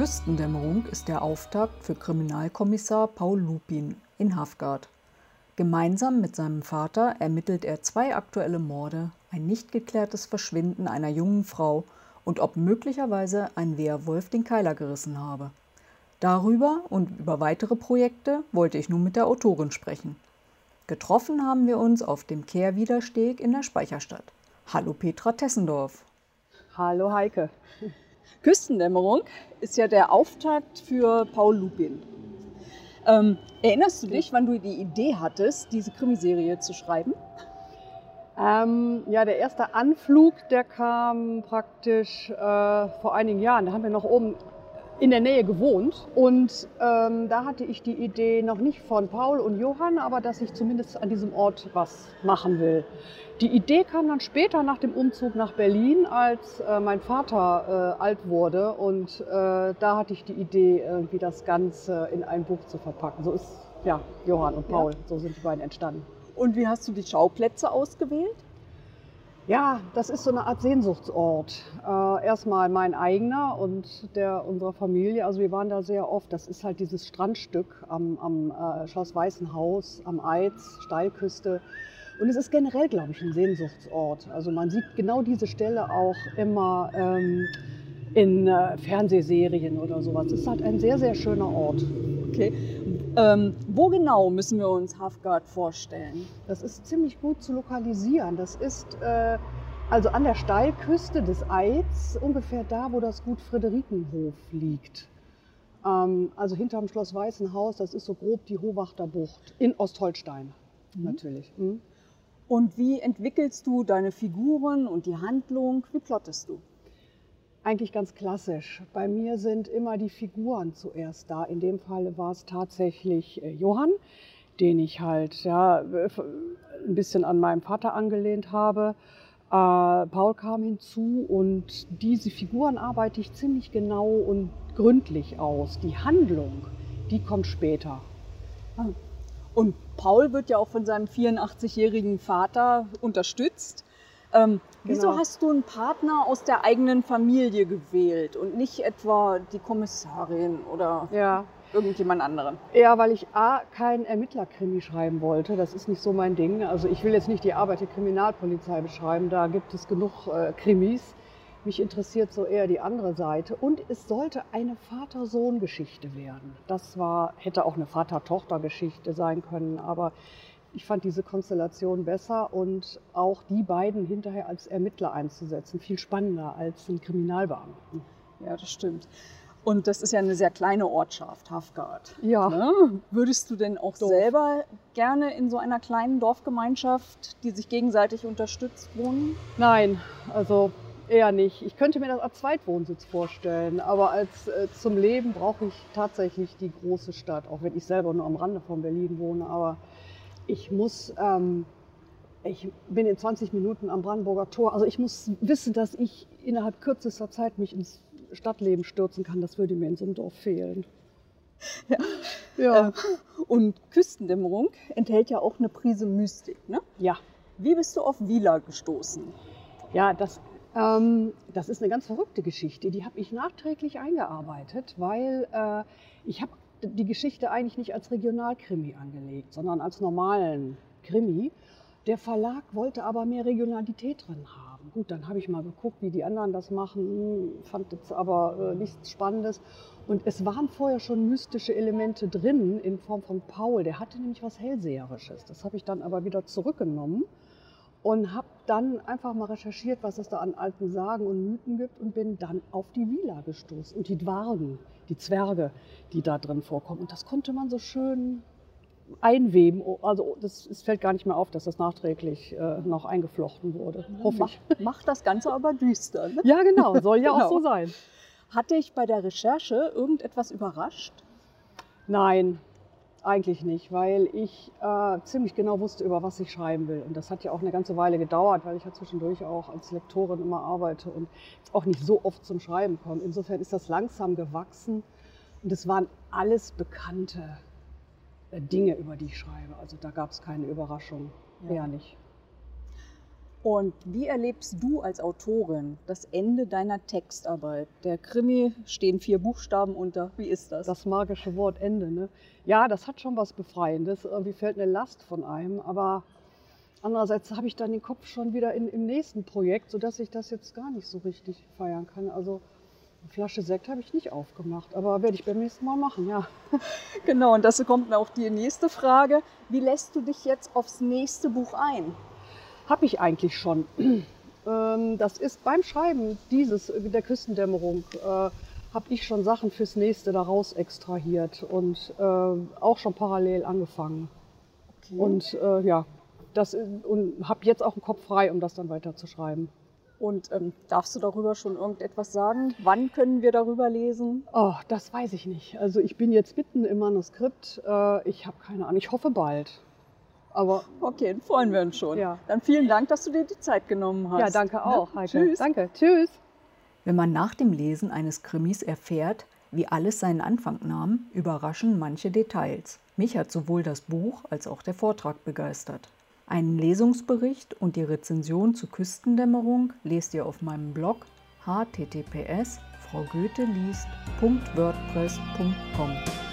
Küstendämmerung ist der Auftakt für Kriminalkommissar Paul Lupin in Hafgard. Gemeinsam mit seinem Vater ermittelt er zwei aktuelle Morde, ein nicht geklärtes Verschwinden einer jungen Frau und ob möglicherweise ein Wehrwolf den Keiler gerissen habe. Darüber und über weitere Projekte wollte ich nun mit der Autorin sprechen. Getroffen haben wir uns auf dem Kehrwidersteg in der Speicherstadt. Hallo Petra Tessendorf. Hallo Heike. Küstendämmerung ist ja der Auftakt für Paul Lupin. Ähm, erinnerst du dich, wann du die Idee hattest, diese Krimiserie zu schreiben? Ähm, ja, der erste Anflug, der kam praktisch äh, vor einigen Jahren. Da haben wir noch oben in der Nähe gewohnt. Und ähm, da hatte ich die Idee noch nicht von Paul und Johann, aber dass ich zumindest an diesem Ort was machen will. Die Idee kam dann später nach dem Umzug nach Berlin, als äh, mein Vater äh, alt wurde. Und äh, da hatte ich die Idee, irgendwie das Ganze in ein Buch zu verpacken. So ist ja Johann und Paul, ja. so sind die beiden entstanden. Und wie hast du die Schauplätze ausgewählt? Ja, das ist so eine Art Sehnsuchtsort. Äh, erstmal mein eigener und der unserer Familie. Also wir waren da sehr oft. Das ist halt dieses Strandstück am, am äh, Schloss Weißenhaus, am Eiz, Steilküste. Und es ist generell, glaube ich, ein Sehnsuchtsort. Also man sieht genau diese Stelle auch immer ähm, in äh, Fernsehserien oder sowas. Es ist halt ein sehr, sehr schöner Ort. Okay. Ähm, wo genau müssen wir uns Hafgard vorstellen? Das ist ziemlich gut zu lokalisieren. Das ist äh, also an der Steilküste des Eids, ungefähr da, wo das Gut Friederikenhof liegt. Ähm, also hinterm Schloss Weißenhaus, das ist so grob die Hohwachter Bucht in Ostholstein mhm. natürlich. Mhm. Und wie entwickelst du deine Figuren und die Handlung? Wie plottest du? Eigentlich ganz klassisch. Bei mir sind immer die Figuren zuerst da. In dem Fall war es tatsächlich äh, Johann, den ich halt ja, ein bisschen an meinem Vater angelehnt habe. Äh, Paul kam hinzu und diese Figuren arbeite ich ziemlich genau und gründlich aus. Die Handlung, die kommt später. Ah. Und Paul wird ja auch von seinem 84-jährigen Vater unterstützt. Ähm, wieso genau. hast du einen Partner aus der eigenen Familie gewählt und nicht etwa die Kommissarin oder ja. irgendjemand anderen? Ja, weil ich A, keinen Ermittlerkrimi schreiben wollte. Das ist nicht so mein Ding. Also ich will jetzt nicht die Arbeit der Kriminalpolizei beschreiben. Da gibt es genug äh, Krimis. Mich interessiert so eher die andere Seite. Und es sollte eine Vater-Sohn-Geschichte werden. Das war, hätte auch eine Vater-Tochter-Geschichte sein können. Aber ich fand diese Konstellation besser und auch die beiden hinterher als Ermittler einzusetzen, viel spannender als einen Kriminalbeamten. Ja, das stimmt. Und das ist ja eine sehr kleine Ortschaft, Hafgard. Ja. Ne? Würdest du denn auch Dorf. selber gerne in so einer kleinen Dorfgemeinschaft, die sich gegenseitig unterstützt, wohnen? Nein, also eher nicht. Ich könnte mir das als Zweitwohnsitz vorstellen, aber als äh, zum Leben brauche ich tatsächlich die große Stadt, auch wenn ich selber nur am Rande von Berlin wohne. Aber ich muss, ähm, ich bin in 20 Minuten am Brandenburger Tor. Also ich muss wissen, dass ich innerhalb kürzester Zeit mich ins Stadtleben stürzen kann. Das würde mir in so einem Dorf fehlen. Ja. ja. Äh, und Küstendämmerung enthält ja auch eine Prise Mystik, ne? Ja. Wie bist du auf Wieler gestoßen? Ja, das, ähm, das ist eine ganz verrückte Geschichte. Die habe ich nachträglich eingearbeitet, weil äh, ich habe die Geschichte eigentlich nicht als Regionalkrimi angelegt, sondern als normalen Krimi. Der Verlag wollte aber mehr Regionalität drin haben. Gut, dann habe ich mal geguckt, wie die anderen das machen, fand es aber äh, nichts Spannendes. Und es waren vorher schon mystische Elemente drin in Form von Paul. Der hatte nämlich was Hellseherisches. Das habe ich dann aber wieder zurückgenommen und habe dann einfach mal recherchiert, was es da an alten Sagen und Mythen gibt und bin dann auf die Vila gestoßen und die Dwargen, die Zwerge, die da drin vorkommen. Und das konnte man so schön einweben. Also das, es fällt gar nicht mehr auf, dass das nachträglich äh, noch eingeflochten wurde. Hoffe ich. Macht das Ganze aber düster. Ne? Ja, genau. Soll ja genau. auch so sein. Hat dich bei der Recherche irgendetwas überrascht? Nein, eigentlich nicht, weil ich äh, ziemlich genau wusste, über was ich schreiben will. Und das hat ja auch eine ganze Weile gedauert, weil ich ja zwischendurch auch als Lektorin immer arbeite und auch nicht so oft zum Schreiben komme. Insofern ist das langsam gewachsen und es waren alles bekannte äh, Dinge, über die ich schreibe. Also da gab es keine Überraschung, ja. eher nicht. Und wie erlebst du als Autorin das Ende deiner Textarbeit? Der Krimi stehen vier Buchstaben unter. Wie ist das? Das magische Wort Ende, ne? Ja, das hat schon was Befreiendes. Irgendwie fällt eine Last von einem. Aber andererseits habe ich dann den Kopf schon wieder in, im nächsten Projekt, sodass ich das jetzt gar nicht so richtig feiern kann. Also eine Flasche Sekt habe ich nicht aufgemacht, aber werde ich beim nächsten Mal machen, ja. Genau, und das kommt auch die nächste Frage. Wie lässt du dich jetzt aufs nächste Buch ein? Habe ich eigentlich schon. Ähm, das ist beim Schreiben dieses, der Küstendämmerung, äh, habe ich schon Sachen fürs nächste daraus extrahiert und äh, auch schon parallel angefangen. Okay. Und äh, ja, das, und habe jetzt auch einen Kopf frei, um das dann weiter zu schreiben. Und ähm, darfst du darüber schon irgendetwas sagen? Wann können wir darüber lesen? Oh, das weiß ich nicht. Also ich bin jetzt mitten im Manuskript. Äh, ich habe keine Ahnung. Ich hoffe bald. Aber okay, dann freuen wir uns schon. Ja. Dann vielen Dank, dass du dir die Zeit genommen hast. Ja, danke ne? auch, Heike. Tschüss. Danke. Tschüss. Wenn man nach dem Lesen eines Krimis erfährt, wie alles seinen Anfang nahm, überraschen manche Details. Mich hat sowohl das Buch als auch der Vortrag begeistert. Einen Lesungsbericht und die Rezension zu Küstendämmerung lest ihr auf meinem Blog https fraugoetheliest.wordpress.com.